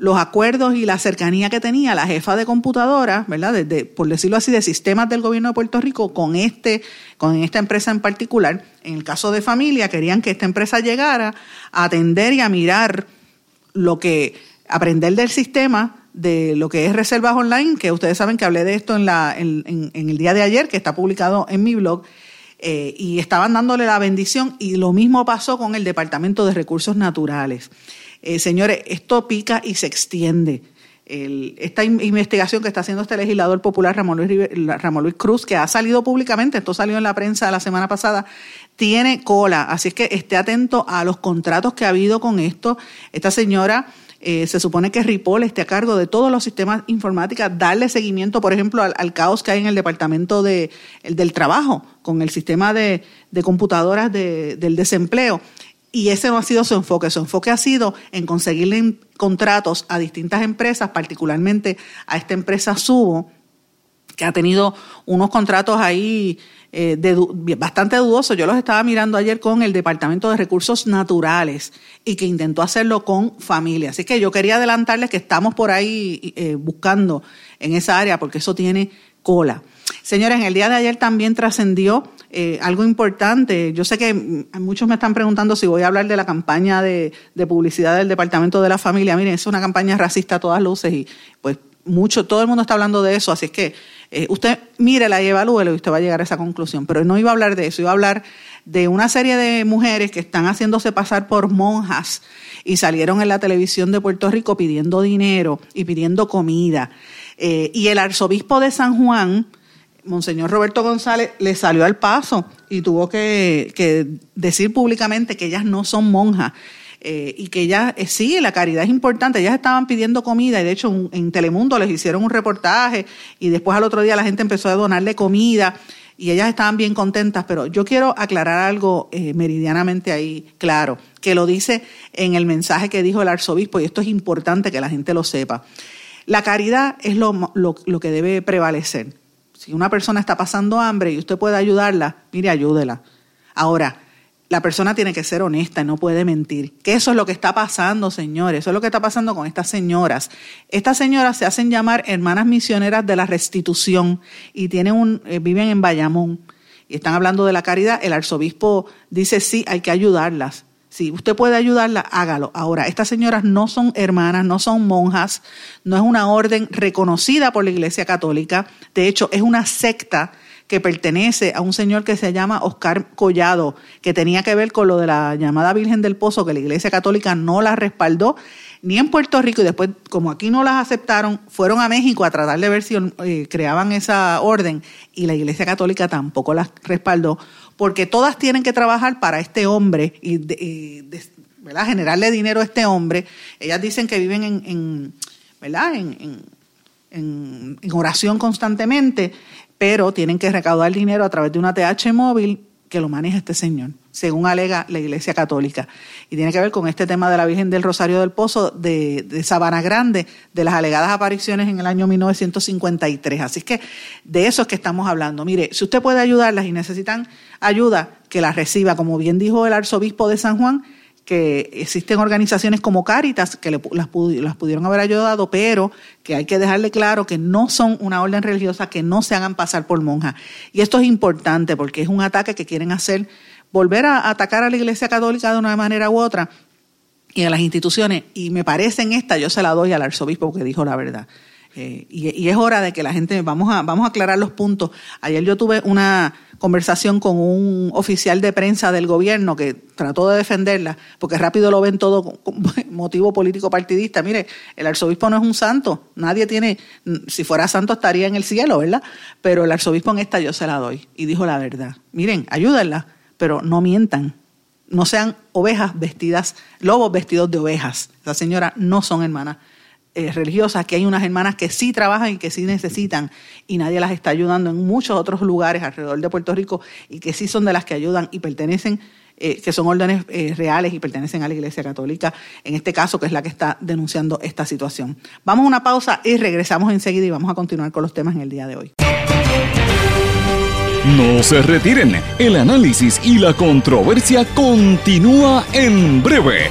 los acuerdos y la cercanía que tenía la jefa de computadora, ¿verdad? Desde, por decirlo así, de sistemas del gobierno de Puerto Rico con este, con esta empresa en particular. En el caso de familia, querían que esta empresa llegara a atender y a mirar lo que, aprender del sistema de lo que es reservas online, que ustedes saben que hablé de esto en, la, en, el día de ayer, que está publicado en mi blog, eh, y estaban dándole la bendición, y lo mismo pasó con el Departamento de Recursos Naturales. Eh, señores, esto pica y se extiende. esta investigación que está haciendo este legislador popular Ramón Luis, Ramón Luis Cruz, que ha salido públicamente, esto salió en la prensa la semana pasada, tiene cola. Así es que esté atento a los contratos que ha habido con esto. Esta señora eh, se supone que Ripoll esté a cargo de todos los sistemas informáticos, darle seguimiento, por ejemplo, al, caos que hay en el departamento de, del trabajo, con el sistema de, computadoras del desempleo. Y ese no ha sido su enfoque. Su enfoque ha sido en conseguirle contratos a distintas empresas, particularmente a esta empresa Subo, que ha tenido unos contratos ahí eh, bastante dudosos. Yo los estaba mirando ayer con el Departamento de Recursos Naturales y que intentó hacerlo con familia. Así que yo quería adelantarles que estamos por ahí eh, buscando en esa área porque eso tiene cola. Señores, en el día de ayer también trascendió eh, algo importante. Yo sé que muchos me están preguntando si voy a hablar de la campaña de, publicidad del Departamento de la Familia. Miren, es una campaña racista a todas luces y pues mucho, todo el mundo está hablando de eso, así es que eh, usted mírela y evalúelo y usted va a llegar a esa conclusión. Pero no iba a hablar de eso, iba a hablar de una serie de mujeres que están haciéndose pasar por monjas y salieron en la televisión de Puerto Rico pidiendo dinero y pidiendo comida. Eh, y el arzobispo de San Juan, Monseñor Roberto González le salió al paso y tuvo que, decir públicamente que ellas no son monjas. Eh, y que ellas, eh, sí, la caridad es importante, ellas estaban pidiendo comida y de hecho en Telemundo les hicieron un reportaje y después al otro día la gente empezó a donarle comida y ellas estaban bien contentas, pero yo quiero aclarar algo eh, meridianamente ahí claro, que lo dice en el mensaje que dijo el arzobispo y esto es importante que la gente lo sepa. La caridad es lo, lo que debe prevalecer. Si una persona está pasando hambre y usted puede ayudarla, mire, ayúdela. Ahora, la persona tiene que ser honesta y no puede mentir. Que eso es lo que está pasando, señores. Eso es lo que está pasando con estas señoras. Estas señoras se hacen llamar hermanas misioneras de la restitución y tienen un, eh, viven en Bayamón y están hablando de la caridad. El arzobispo dice sí, hay que ayudarlas. Si usted puede ayudarla, hágalo. Ahora, estas señoras no son hermanas, no son monjas, no es una orden reconocida por la Iglesia Católica. De hecho, es una secta que pertenece a un señor que se llama Oscar Collado, que tenía que ver con lo de la llamada Virgen del Pozo, que la Iglesia Católica no la respaldó ni en Puerto Rico y después, como aquí no las aceptaron, fueron a México a tratar de ver si eh, creaban esa orden y la Iglesia Católica tampoco las respaldó porque todas tienen que trabajar para este hombre y, generarle dinero a este hombre. Ellas dicen que viven en, ¿verdad? En, en, oración constantemente, pero tienen que recaudar dinero a través de una TH móvil que lo maneja este señor, según alega la Iglesia Católica. Y tiene que ver con este tema de la Virgen del Rosario del Pozo de, de Sabana Grande, de las alegadas apariciones en el año 1953. Así que de eso es que estamos hablando. Mire, si usted puede ayudarlas y necesitan ayuda, que las reciba. Como bien dijo el arzobispo de San Juan, que existen organizaciones como Cáritas que las, las, pudieron haber ayudado, pero que hay que dejarle claro que no son una orden religiosa, que no se hagan pasar por monjas. Y esto es importante porque es un ataque que quieren hacer, volver a atacar a la Iglesia Católica de una manera u otra y a las instituciones. Y me parece en esta, yo se la doy al arzobispo que dijo la verdad. Eh, y, es hora de que la gente, vamos a, vamos a aclarar los puntos. Ayer yo tuve una conversación con un oficial de prensa del gobierno que trató de defenderla, porque rápido lo ven todo con motivo político partidista. Mire, el arzobispo no es un santo, nadie tiene, si fuera santo estaría en el cielo, ¿verdad? Pero el arzobispo en esta yo se la doy y dijo la verdad. Miren, ayúdenla, pero no mientan. No sean ovejas vestidas, lobos vestidos de ovejas. Las señoras no son hermanas eh, religiosas, que hay unas hermanas que sí trabajan y que sí necesitan y nadie las está ayudando en muchos otros lugares alrededor de Puerto Rico y que sí son de las que ayudan y pertenecen, eh, que son órdenes eh, reales y pertenecen a la Iglesia Católica, en este caso, que es la que está denunciando esta situación. Vamos a una pausa y regresamos enseguida y vamos a continuar con los temas en el día de hoy. No se retiren, el análisis y la controversia continúa en breve,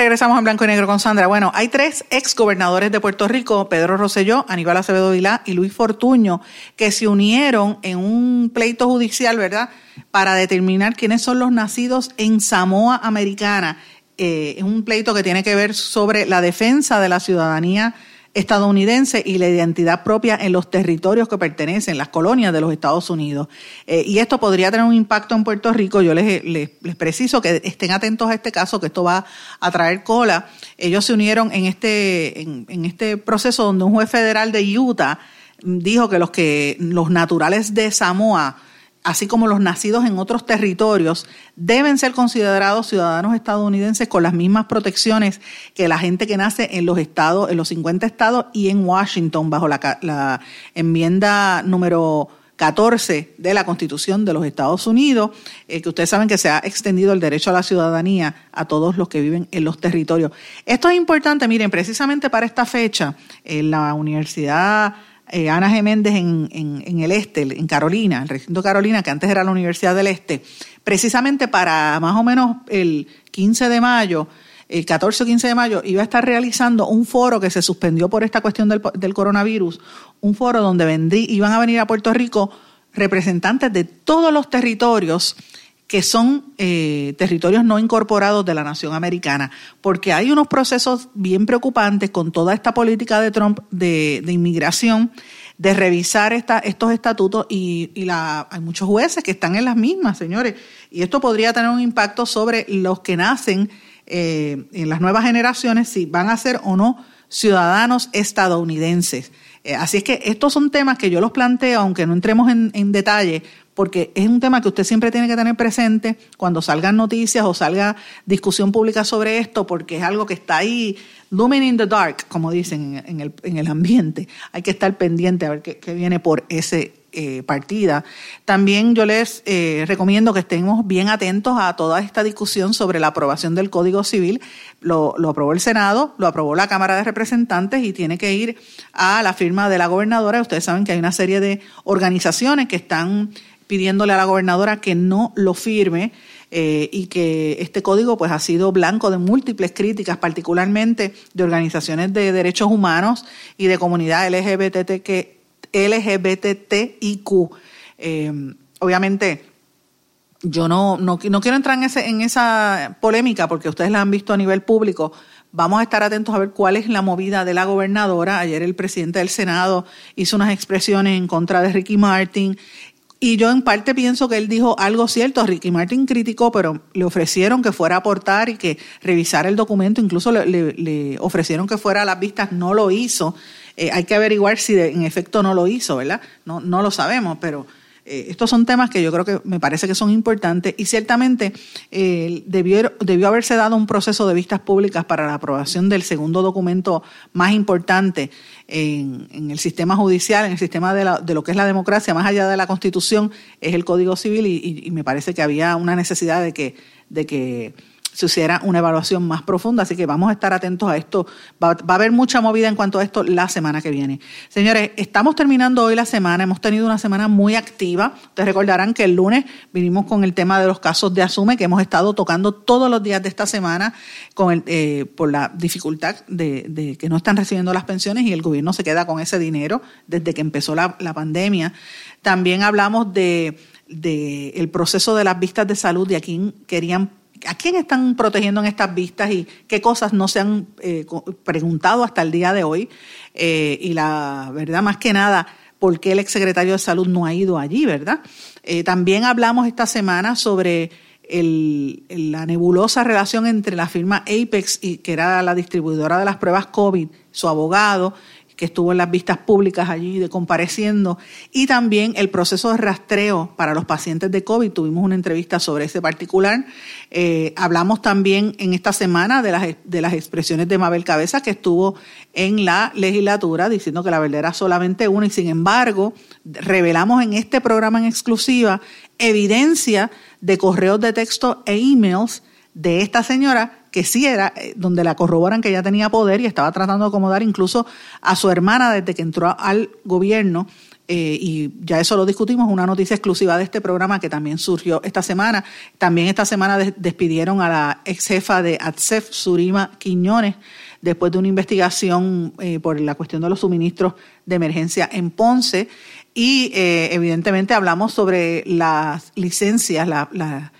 Regresamos en blanco y negro con Sandra. Bueno, hay tres ex gobernadores de Puerto Rico, Pedro Rosselló, Aníbal Acevedo Vilá y Luis Fortuño, que se unieron en un pleito judicial, ¿verdad?, para determinar quiénes son los nacidos en Samoa Americana. Eh, es un pleito que tiene que ver sobre la defensa de la ciudadanía estadounidense y la identidad propia en los territorios que pertenecen, las colonias de los Estados Unidos. Eh, y esto podría tener un impacto en Puerto Rico. Yo les, les, preciso que estén atentos a este caso, que esto va a traer cola. Ellos se unieron en este, en, en este proceso donde un juez federal de Utah dijo que los que los naturales de Samoa así como los nacidos en otros territorios, deben ser considerados ciudadanos estadounidenses con las mismas protecciones que la gente que nace en los estados, en los 50 estados y en Washington, bajo la, enmienda número 14 de la Constitución de los Estados Unidos, eh, que ustedes saben que se ha extendido el derecho a la ciudadanía a todos los que viven en los territorios. Esto es importante, miren, precisamente para esta fecha, en la Universidad eh, Ana G. Méndez en, en, el este, en Carolina, el recinto Carolina, que antes era la Universidad del Este, precisamente para más o menos el 15 de mayo, el 14 o 15 de mayo, iba a estar realizando un foro que se suspendió por esta cuestión del, del coronavirus, un foro donde vendrí, iban a venir a Puerto Rico representantes de todos los territorios que son eh, territorios no incorporados de la nación americana, porque hay unos procesos bien preocupantes con toda esta política de Trump de, inmigración, de revisar estos estatutos y, hay muchos jueces que están en las mismas, señores, y esto podría tener un impacto sobre los que nacen eh, en las nuevas generaciones, si van a ser o no ciudadanos estadounidenses. Eh, así es que estos son temas que yo los planteo, aunque no entremos en, en detalle, porque es un tema que usted siempre tiene que tener presente cuando salgan noticias o salga discusión pública sobre esto, porque es algo que está ahí, looming in the dark, como dicen en el, en el ambiente. Hay que estar pendiente a ver qué, viene por ese eh, partida. También yo les eh, recomiendo que estemos bien atentos a toda esta discusión sobre la aprobación del Código Civil. Lo, lo, aprobó el Senado, lo aprobó la Cámara de Representantes y tiene que ir a la firma de la gobernadora. Ustedes saben que hay una serie de organizaciones que están pidiéndole a la gobernadora que no lo firme eh, y que este código pues ha sido blanco de múltiples críticas, particularmente de organizaciones de derechos humanos y de comunidad LGBT que LGBTIQ. Eh, obviamente, yo no, no, quiero entrar en, ese, en esa polémica porque ustedes la han visto a nivel público. Vamos a estar atentos a ver cuál es la movida de la gobernadora. Ayer el presidente del Senado hizo unas expresiones en contra de Ricky Martin y yo en parte pienso que él dijo algo cierto. Ricky Martin criticó, pero le ofrecieron que fuera a aportar y que revisara el documento. Incluso le, ofrecieron que fuera a las vistas. No lo hizo. Eh, hay que averiguar si en efecto no lo hizo, ¿verdad? No, no lo sabemos, pero eh, estos son temas que yo creo que me parece que son importantes y ciertamente eh, debió, debió haberse dado un proceso de vistas públicas para la aprobación del segundo documento más importante en, el sistema judicial, en el sistema de, la, de, lo que es la democracia, más allá de la Constitución, es el Código Civil y, y me parece que había una necesidad de que, de que se hiciera una evaluación más profunda. Así que vamos a estar atentos a esto. Va, a haber mucha movida en cuanto a esto la semana que viene. Señores, estamos terminando hoy la semana. Hemos tenido una semana muy activa. Ustedes recordarán que el lunes vinimos con el tema de los casos de Asume que hemos estado tocando todos los días de esta semana con el, eh, por la dificultad de, que no están recibiendo las pensiones y el gobierno se queda con ese dinero desde que empezó la, pandemia. También hablamos de, de el proceso de las vistas de salud de a quién querían ¿A quién están protegiendo en estas vistas y qué cosas no se han eh, preguntado hasta el día de hoy? Eh, y la verdad, más que nada, ¿por qué el exsecretario de Salud no ha ido allí, verdad? Eh, también hablamos esta semana sobre la nebulosa relación entre la firma Apex, y, que era la distribuidora de las pruebas COVID, su abogado, que estuvo en las vistas públicas allí de compareciendo, y también el proceso de rastreo para los pacientes de COVID. Tuvimos una entrevista sobre ese particular. Eh, hablamos también en esta semana de las, de las expresiones de Mabel Cabeza, que estuvo en la legislatura diciendo que la verdad era solamente una, y sin embargo, revelamos en este programa en exclusiva evidencia de correos de texto e emails de esta señora que sí era, eh, donde la corroboran que ella tenía poder y estaba tratando de acomodar incluso a su hermana desde que entró al gobierno. Eh, y ya eso lo discutimos, una noticia exclusiva de este programa que también surgió esta semana. También esta semana despidieron a la ex jefa de ATSEF, Surima Quiñones, después de una investigación eh, por la cuestión de los suministros de emergencia en Ponce. Y evidentemente hablamos sobre las licencias, la, la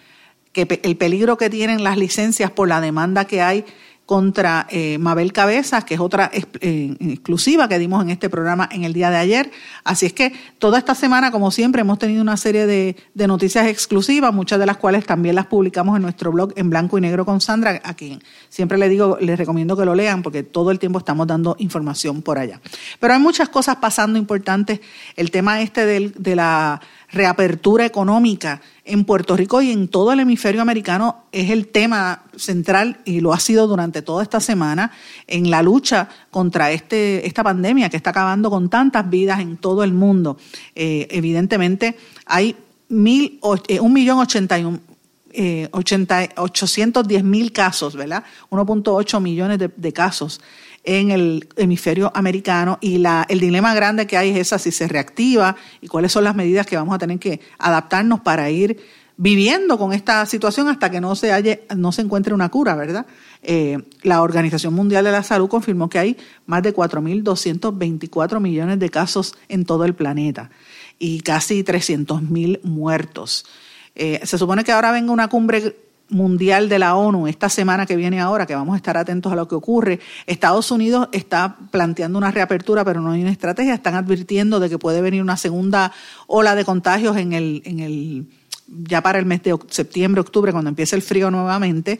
que el peligro que tienen las licencias por la demanda que hay contra eh, Mabel Cabezas, que es otra eh, exclusiva que dimos en este programa en el día de ayer. Así es que toda esta semana, como siempre, hemos tenido una serie de, de noticias exclusivas, muchas de las cuales también las publicamos en nuestro blog en blanco y negro con Sandra, a quien siempre le digo, les recomiendo que lo lean porque todo el tiempo estamos dando información por allá. Pero hay muchas cosas pasando importantes. El tema este del, de la reapertura económica en Puerto Rico y en todo el hemisferio americano es el tema central y lo ha sido durante toda esta semana en la lucha contra este, esta pandemia que está acabando con tantas vidas en todo el mundo. Eh, evidentemente hay mil, eh, un millón ochenta y un, eh, 810 mil casos, ¿verdad? 1.8 millones de casos en el hemisferio americano y la, el dilema grande que hay es esa, si se reactiva y cuáles son las medidas que vamos a tener que adaptarnos para ir viviendo con esta situación hasta que no se, halle, no se encuentre una cura, ¿verdad? Eh, la Organización Mundial de la Salud confirmó que hay más de 4.224 millones de casos en todo el planeta y casi 300.000 muertos. Eh, se supone que ahora venga una cumbre mundial de la ONU esta semana que viene ahora, que vamos a estar atentos a lo que ocurre. Estados Unidos está planteando una reapertura, pero no hay una estrategia. Están advirtiendo de que puede venir una segunda ola de contagios en el, en el ya para el mes de septiembre, octubre, cuando empiece el frío nuevamente.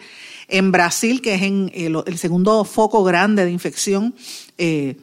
En Brasil, que es en el, el segundo foco grande de infección, eh,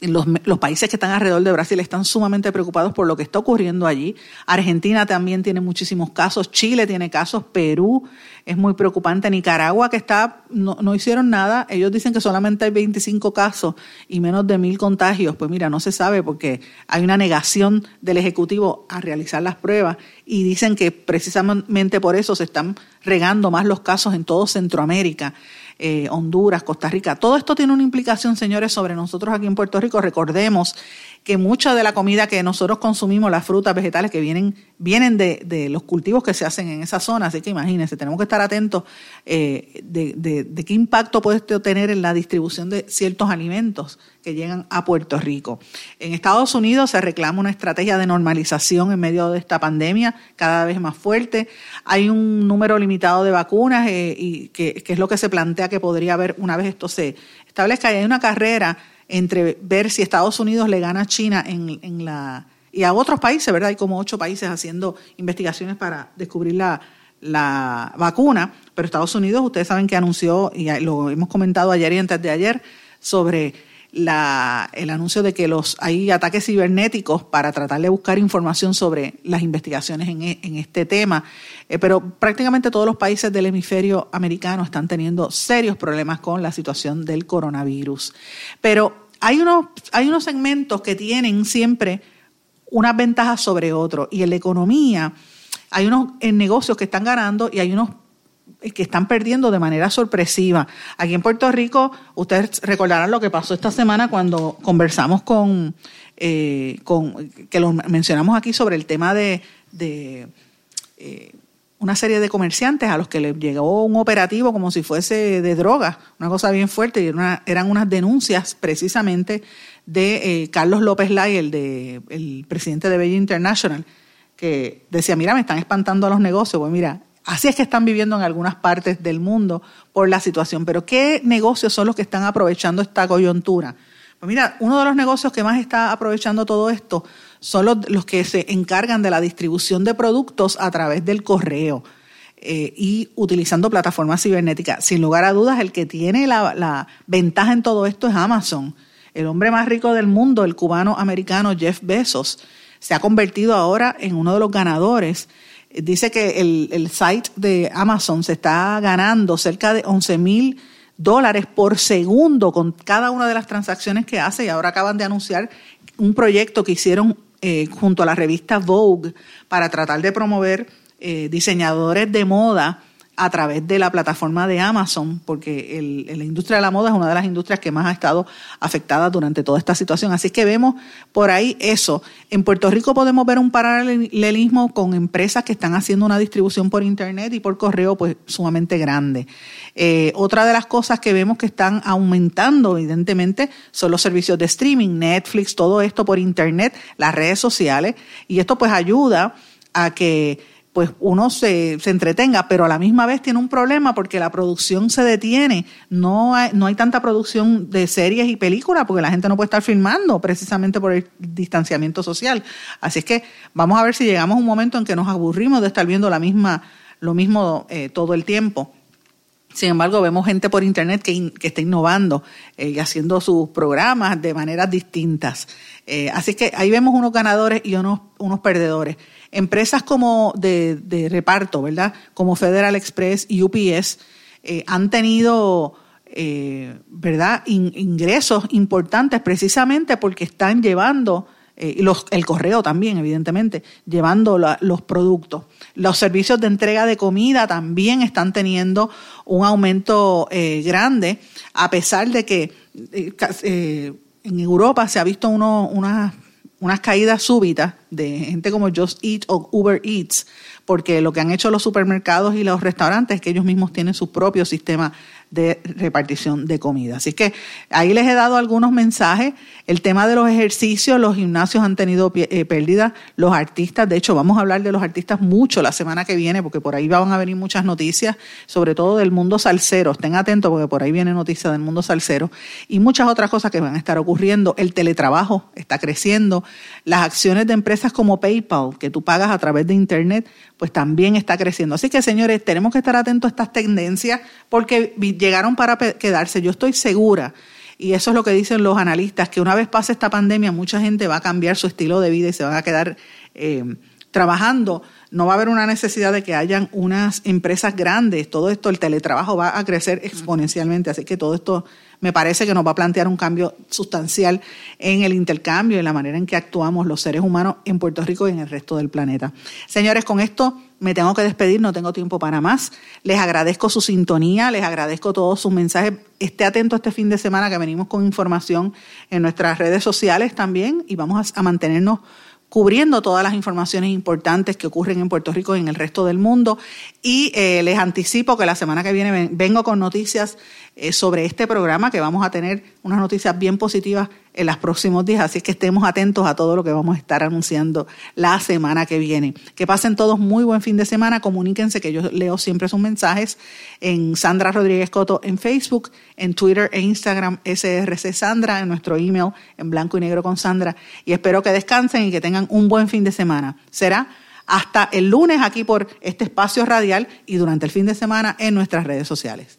los, países que están alrededor de Brasil están sumamente preocupados por lo que está ocurriendo allí. Argentina también tiene muchísimos casos, Chile tiene casos, Perú es muy preocupante, Nicaragua que está, no, no hicieron nada, ellos dicen que solamente hay 25 casos y menos de mil contagios. Pues mira, no se sabe porque hay una negación del Ejecutivo a realizar las pruebas y dicen que precisamente por eso se están regando más los casos en todo Centroamérica. Eh, Honduras, Costa Rica. Todo esto tiene una implicación, señores, sobre nosotros aquí en Puerto Rico. Recordemos que mucha de la comida que nosotros consumimos, las frutas, vegetales que vienen, vienen de, de los cultivos que se hacen en esa zona. Así que imagínense, tenemos que estar atentos eh, de, de, de, qué impacto puede esto tener en la distribución de ciertos alimentos que llegan a Puerto Rico. En Estados Unidos se reclama una estrategia de normalización en medio de esta pandemia cada vez más fuerte. Hay un número limitado de vacunas eh, y que, es lo que se plantea que podría haber una vez esto se establezca. Hay una carrera entre ver si Estados Unidos le gana a China en, en la y a otros países, ¿verdad? Hay como ocho países haciendo investigaciones para descubrir la, la vacuna, pero Estados Unidos, ustedes saben que anunció, y lo hemos comentado ayer y antes de ayer, sobre la, el anuncio de que los hay ataques cibernéticos para tratar de buscar información sobre las investigaciones en, en este tema. Eh, pero prácticamente todos los países del hemisferio americano están teniendo serios problemas con la situación del coronavirus. Pero hay unos, hay unos segmentos que tienen siempre unas ventajas sobre otros. Y en la economía hay unos negocios que están ganando y hay unos que están perdiendo de manera sorpresiva. Aquí en Puerto Rico, ustedes recordarán lo que pasó esta semana cuando conversamos con, eh, con que lo mencionamos aquí sobre el tema de, eh, una serie de comerciantes a los que les llegó un operativo como si fuese de droga, una cosa bien fuerte, y eran unas denuncias precisamente de eh, Carlos López Lai, el, de, el presidente de Bella International, que decía, mira, me están espantando a los negocios. Pues mira, así es que están viviendo en algunas partes del mundo por la situación. Pero ¿qué negocios son los que están aprovechando esta coyuntura? Pues mira, uno de los negocios que más está aprovechando todo esto son los, que se encargan de la distribución de productos a través del correo. Eh, y utilizando plataformas cibernéticas. Sin lugar a dudas, el que tiene la, ventaja en todo esto es Amazon. El hombre más rico del mundo, el cubano americano Jeff Bezos, se ha convertido ahora en uno de los ganadores. Dice que el, el site de Amazon se está ganando cerca de 11 mil dólares por segundo con cada una de las transacciones que hace y ahora acaban de anunciar un proyecto que hicieron eh, junto a la revista Vogue para tratar de promover eh, diseñadores de moda a través de la plataforma de Amazon, porque la industria de la moda es una de las industrias que más ha estado afectada durante toda esta situación. Así que vemos por ahí eso. En Puerto Rico podemos ver un paralelismo con empresas que están haciendo una distribución por Internet y por correo pues sumamente grande. Eh, otra de las cosas que vemos que están aumentando, evidentemente, son los servicios de streaming, Netflix, todo esto por Internet, las redes sociales, y esto pues ayuda a que pues uno se, se, entretenga, pero a la misma vez tiene un problema porque la producción se detiene. No hay, no hay tanta producción de series y películas porque la gente no puede estar filmando precisamente por el distanciamiento social. Así es que vamos a ver si llegamos a un momento en que nos aburrimos de estar viendo la misma, lo mismo eh, todo el tiempo. Sin embargo, vemos gente por internet que, que está innovando eh, y haciendo sus programas de maneras distintas. Eh, así que ahí vemos unos ganadores y unos, unos perdedores. Empresas como de, reparto, ¿verdad? Como Federal Express y UPS eh, han tenido, ¿verdad? ingresos importantes precisamente porque están llevando eh, los, el correo también, evidentemente, llevando los productos. Los servicios de entrega de comida también están teniendo un aumento eh, grande, a pesar de que eh, en Europa se ha visto uno, unas, unas caídas súbitas de gente como Just Eat o Uber Eats, porque lo que han hecho los supermercados y los restaurantes es que ellos mismos tienen su propio sistema de repartición de comida. Así que ahí les he dado algunos mensajes. El tema de los ejercicios, los gimnasios han tenido eh, pérdidas, los artistas, de hecho vamos a hablar de los artistas mucho la semana que viene, porque por ahí van a venir muchas noticias, sobre todo del mundo salsero. Estén atentos porque por ahí viene noticias del mundo salsero y muchas otras cosas que van a estar ocurriendo. El teletrabajo está creciendo, las acciones de empresas como PayPal, que tú pagas a través de Internet, pues también está creciendo. Así que, señores, tenemos que estar atentos a estas tendencias porque llegaron para quedarse. Yo estoy segura, y eso es lo que dicen los analistas, que una vez pase esta pandemia, mucha gente va a cambiar su estilo de vida y se van a quedar eh, trabajando. No va a haber una necesidad de que hayan unas empresas grandes. Todo esto, el teletrabajo va a crecer exponencialmente. Así que todo esto me parece que nos va a plantear un cambio sustancial en el intercambio, en la manera en que actuamos los seres humanos en Puerto Rico y en el resto del planeta. Señores, con esto me tengo que despedir, no tengo tiempo para más. Les agradezco su sintonía, les agradezco todos sus mensajes. Esté atento este fin de semana que venimos con información en nuestras redes sociales también y vamos a, mantenernos cubriendo todas las informaciones importantes que ocurren en Puerto Rico y en el resto del mundo. Y eh, les anticipo que la semana que viene vengo con noticias eh, sobre este programa, que vamos a tener unas noticias bien positivas en los próximos días, así que estemos atentos a todo lo que vamos a estar anunciando la semana que viene. Que pasen todos muy buen fin de semana, comuníquense que yo leo siempre sus mensajes en Sandra Rodríguez Coto en Facebook, en Twitter e Instagram SRC Sandra, en nuestro email en blanco y negro con Sandra y espero que descansen y que tengan un buen fin de semana. Será hasta el lunes aquí por este espacio radial y durante el fin de semana en nuestras redes sociales.